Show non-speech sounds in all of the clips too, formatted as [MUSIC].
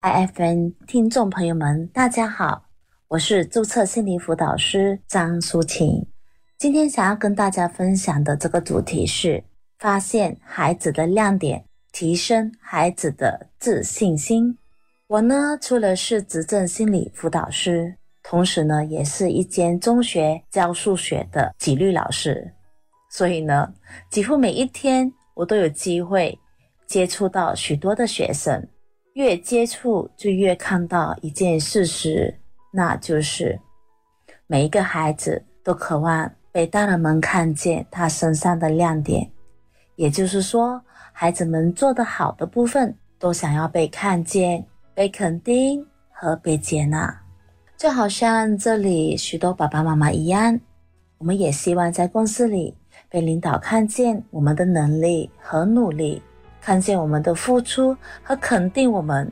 IFN 听众朋友们，大家好，我是注册心理辅导师张淑琴。今天想要跟大家分享的这个主题是发现孩子的亮点，提升孩子的自信心。我呢，除了是执政心理辅导师，同时呢，也是一间中学教数学的纪律老师，所以呢，几乎每一天我都有机会接触到许多的学生。越接触就越看到一件事实，那就是每一个孩子都渴望被大人们看见他身上的亮点，也就是说，孩子们做得好的部分都想要被看见、被肯定和被接纳。就好像这里许多爸爸妈妈一样，我们也希望在公司里被领导看见我们的能力和努力。看见我们的付出和肯定我们，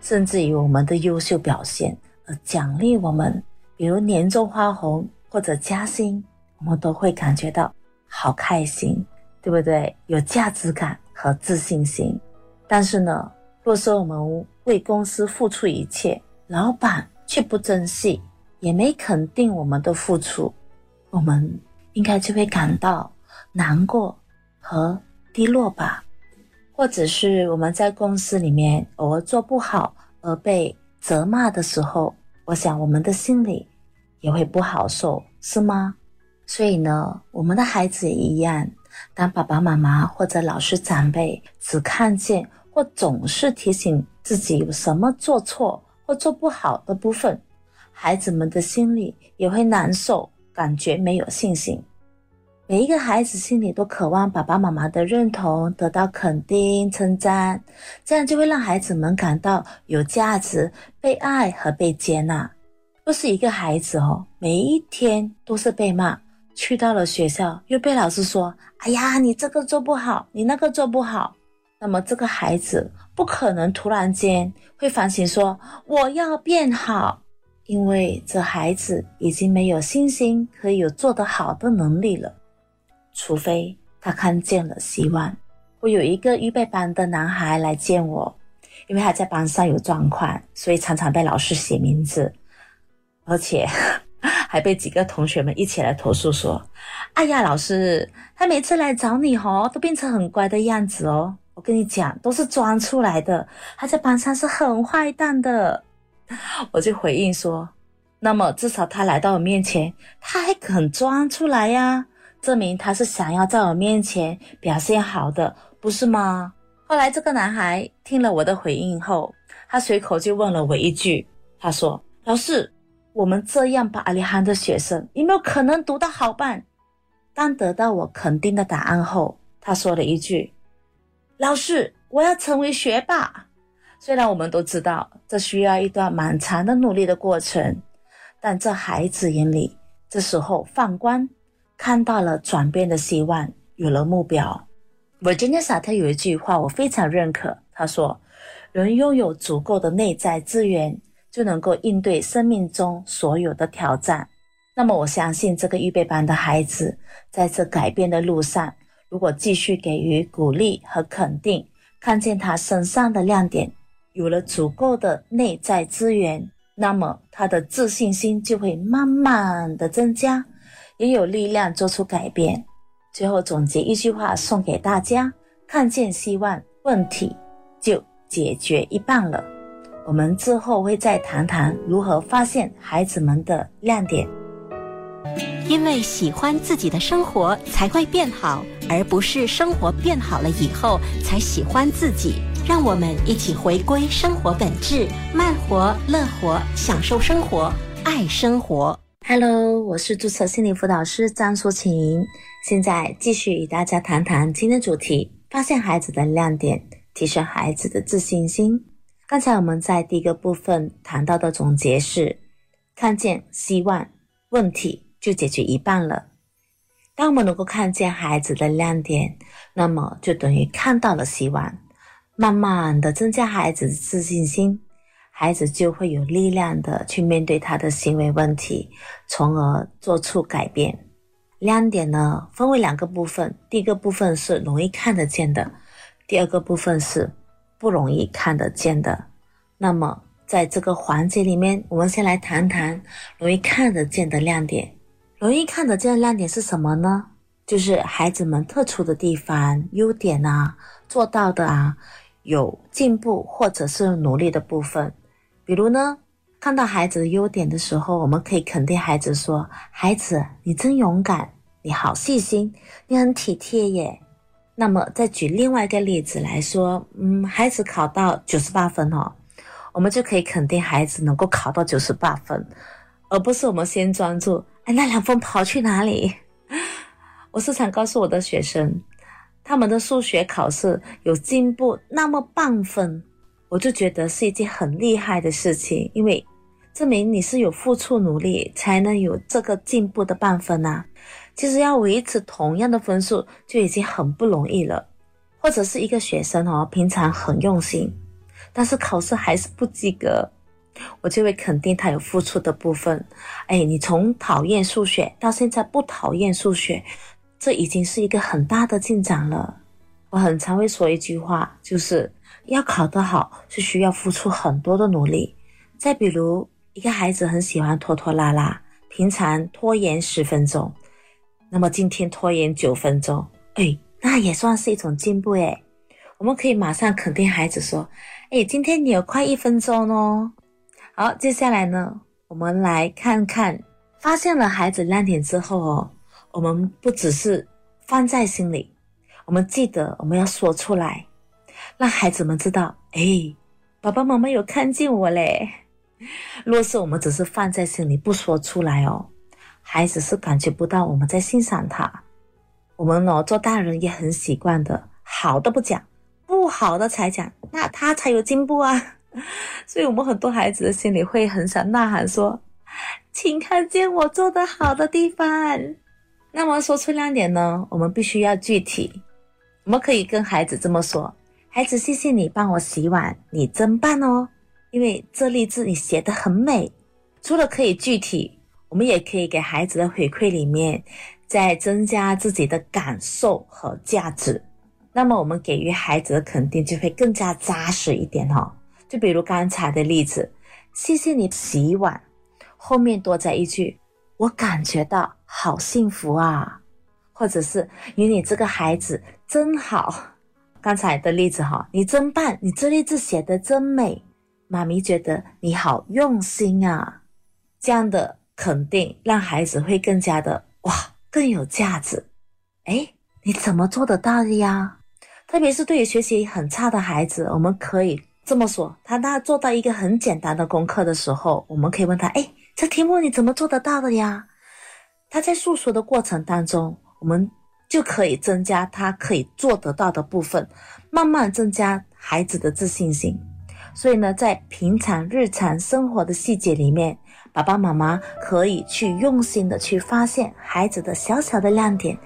甚至于我们的优秀表现而奖励我们，比如年终花红或者加薪，我们都会感觉到好开心，对不对？有价值感和自信心。但是呢，若说我们为公司付出一切，老板却不珍惜，也没肯定我们的付出，我们应该就会感到难过和低落吧。或者是我们在公司里面偶尔做不好而被责骂的时候，我想我们的心里也会不好受，是吗？所以呢，我们的孩子也一样。当爸爸妈妈或者老师长辈只看见或总是提醒自己有什么做错或做不好的部分，孩子们的心里也会难受，感觉没有信心。每一个孩子心里都渴望爸爸妈妈的认同，得到肯定、称赞，这样就会让孩子们感到有价值、被爱和被接纳。若是一个孩子哦，每一天都是被骂，去到了学校又被老师说：“哎呀，你这个做不好，你那个做不好。”那么这个孩子不可能突然间会反省说：“我要变好。”因为这孩子已经没有信心可以有做得好的能力了。除非他看见了希望。我有一个预备班的男孩来见我，因为他在班上有状况，所以常常被老师写名字，而且 [LAUGHS] 还被几个同学们一起来投诉说：“哎呀，老师，他每次来找你哦，都变成很乖的样子哦。我跟你讲，都是装出来的。他在班上是很坏蛋的。[LAUGHS] ”我就回应说：“那么至少他来到我面前，他还肯装出来呀。”证明他是想要在我面前表现好的，不是吗？后来这个男孩听了我的回应后，他随口就问了我一句：“他说，老师，我们这样把阿里汉的学生有没有可能读到好班？”当得到我肯定的答案后，他说了一句：“老师，我要成为学霸。”虽然我们都知道这需要一段蛮长的努力的过程，但这孩子眼里这时候放光。看到了转变的希望，有了目标。维珍妮萨特有一句话我非常认可，他说：“人拥有足够的内在资源，就能够应对生命中所有的挑战。”那么，我相信这个预备班的孩子在这改变的路上，如果继续给予鼓励和肯定，看见他身上的亮点，有了足够的内在资源，那么他的自信心就会慢慢的增加。也有力量做出改变。最后总结一句话送给大家：看见希望，问题就解决一半了。我们之后会再谈谈如何发现孩子们的亮点。因为喜欢自己的生活才会变好，而不是生活变好了以后才喜欢自己。让我们一起回归生活本质，慢活、乐活，享受生活，爱生活。Hello，我是注册心理辅导师张淑琴，现在继续与大家谈谈今天主题：发现孩子的亮点，提升孩子的自信心。刚才我们在第一个部分谈到的总结是：看见希望，问题就解决一半了。当我们能够看见孩子的亮点，那么就等于看到了希望，慢慢的增加孩子的自信心。孩子就会有力量的去面对他的行为问题，从而做出改变。亮点呢，分为两个部分，第一个部分是容易看得见的，第二个部分是不容易看得见的。那么在这个环节里面，我们先来谈谈容易看得见的亮点。容易看得见的亮点是什么呢？就是孩子们特殊的地方、优点啊，做到的啊，有进步或者是努力的部分。比如呢，看到孩子的优点的时候，我们可以肯定孩子说：“孩子，你真勇敢，你好细心，你很体贴耶。”那么，再举另外一个例子来说，嗯，孩子考到九十八分哦，我们就可以肯定孩子能够考到九十八分，而不是我们先专注，哎，那两分跑去哪里？[LAUGHS] 我时常告诉我的学生，他们的数学考试有进步那么半分，我就觉得是一件很厉害的事情，因为证明你是有付出努力才能有这个进步的半分呐。其实要维持同样的分数就已经很不容易了，或者是一个学生哦，平常很用心，但是考试还是不及格，我就会肯定他有付出的部分。哎，你从讨厌数学到现在不讨厌数学，这已经是一个很大的进展了。我很常会说一句话，就是要考得好是需要付出很多的努力。再比如，一个孩子很喜欢拖拖拉拉，平常拖延十分钟。那么今天拖延九分钟，哎，那也算是一种进步哎。我们可以马上肯定孩子说，哎，今天你有快一分钟哦。好，接下来呢，我们来看看，发现了孩子亮点之后哦，我们不只是放在心里，我们记得我们要说出来，让孩子们知道，哎，爸爸妈妈有看见我嘞。若是我们只是放在心里不说出来哦。孩子是感觉不到我们在欣赏他，我们呢做大人也很习惯的，好的不讲，不好的才讲，那他才有进步啊。[LAUGHS] 所以，我们很多孩子的心里会很想呐喊说：“请看见我做的好的地方。”那么说出亮点呢，我们必须要具体。我们可以跟孩子这么说：“孩子，谢谢你帮我洗碗，你真棒哦，因为这例字你写的很美。”除了可以具体。我们也可以给孩子的回馈里面，再增加自己的感受和价值。那么我们给予孩子的肯定就会更加扎实一点哦。就比如刚才的例子，谢谢你洗碗，后面多加一句，我感觉到好幸福啊，或者是有你这个孩子真好。刚才的例子哈，你真棒，你这例字写的真美，妈咪觉得你好用心啊，这样的。肯定让孩子会更加的哇，更有价值。哎，你怎么做得到的呀？特别是对于学习很差的孩子，我们可以这么说：他他做到一个很简单的功课的时候，我们可以问他：哎，这题目你怎么做得到的呀？他在诉说的过程当中，我们就可以增加他可以做得到的部分，慢慢增加孩子的自信心。所以呢，在平常日常生活的细节里面。爸爸妈妈可以去用心的去发现孩子的小小的亮点，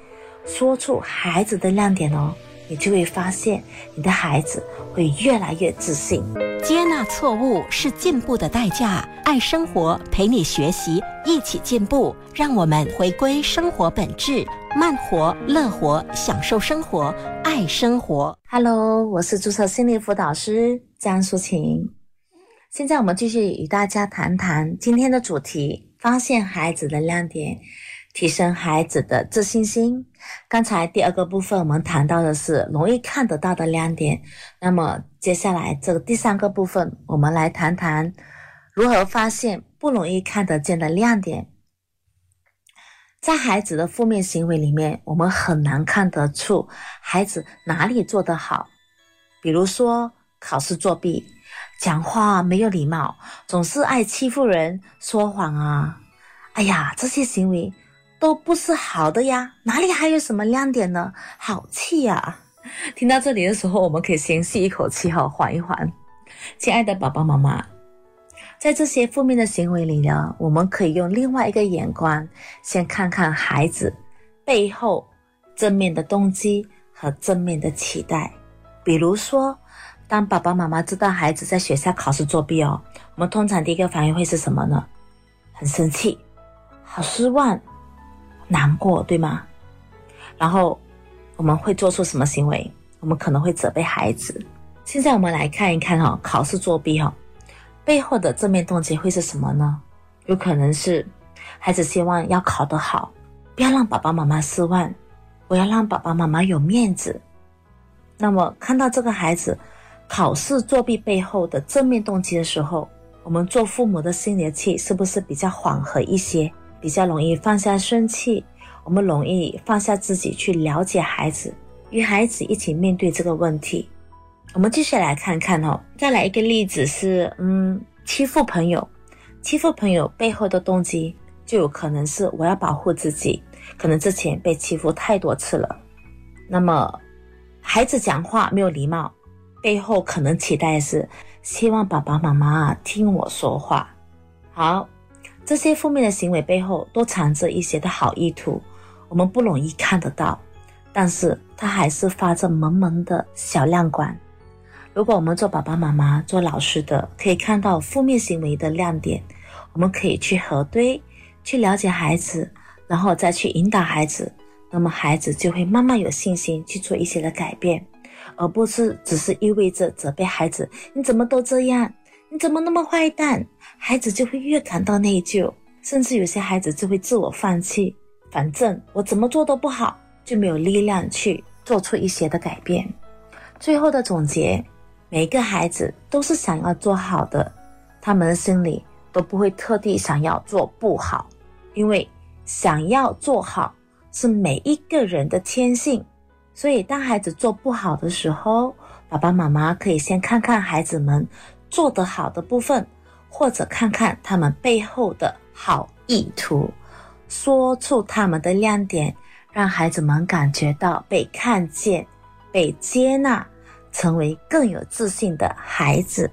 说出孩子的亮点哦，你就会发现你的孩子会越来越自信。接纳错误是进步的代价，爱生活陪你学习，一起进步。让我们回归生活本质，慢活、乐活，享受生活，爱生活。Hello，我是注册心理辅导师江淑琴。现在我们继续与大家谈谈今天的主题：发现孩子的亮点，提升孩子的自信心。刚才第二个部分我们谈到的是容易看得到的亮点，那么接下来这个第三个部分，我们来谈谈如何发现不容易看得见的亮点。在孩子的负面行为里面，我们很难看得出孩子哪里做得好，比如说考试作弊。讲话没有礼貌，总是爱欺负人、说谎啊！哎呀，这些行为都不是好的呀，哪里还有什么亮点呢？好气呀！[LAUGHS] 听到这里的时候，我们可以先吸一口气哈，缓一缓。亲爱的爸爸妈妈，在这些负面的行为里呢，我们可以用另外一个眼光，先看看孩子背后正面的动机和正面的期待，比如说。当爸爸妈妈知道孩子在学校考试作弊哦，我们通常第一个反应会是什么呢？很生气，好失望，难过，对吗？然后我们会做出什么行为？我们可能会责备孩子。现在我们来看一看哈，考试作弊哈，背后的正面动机会是什么呢？有可能是孩子希望要考得好，不要让爸爸妈妈失望，我要让爸爸妈妈有面子。那么看到这个孩子考试作弊背后的正面动机的时候，我们做父母的心里的气是不是比较缓和一些？比较容易放下生气，我们容易放下自己去了解孩子，与孩子一起面对这个问题。我们继续来看看哦，再来一个例子是，嗯，欺负朋友，欺负朋友背后的动机就有可能是我要保护自己，可能之前被欺负太多次了。那么，孩子讲话没有礼貌，背后可能期待是希望爸爸妈妈听我说话。好。这些负面的行为背后都藏着一些的好意图，我们不容易看得到，但是它还是发着萌萌的小亮光。如果我们做爸爸妈妈、做老师的，可以看到负面行为的亮点，我们可以去核对、去了解孩子，然后再去引导孩子，那么孩子就会慢慢有信心去做一些的改变，而不是只是意味着责备孩子：“你怎么都这样？你怎么那么坏蛋？”孩子就会越感到内疚，甚至有些孩子就会自我放弃。反正我怎么做都不好，就没有力量去做出一些的改变。最后的总结：每一个孩子都是想要做好的，他们的心里都不会特地想要做不好，因为想要做好是每一个人的天性。所以，当孩子做不好的时候，爸爸妈妈可以先看看孩子们做得好的部分。或者看看他们背后的好意图，说出他们的亮点，让孩子们感觉到被看见、被接纳，成为更有自信的孩子。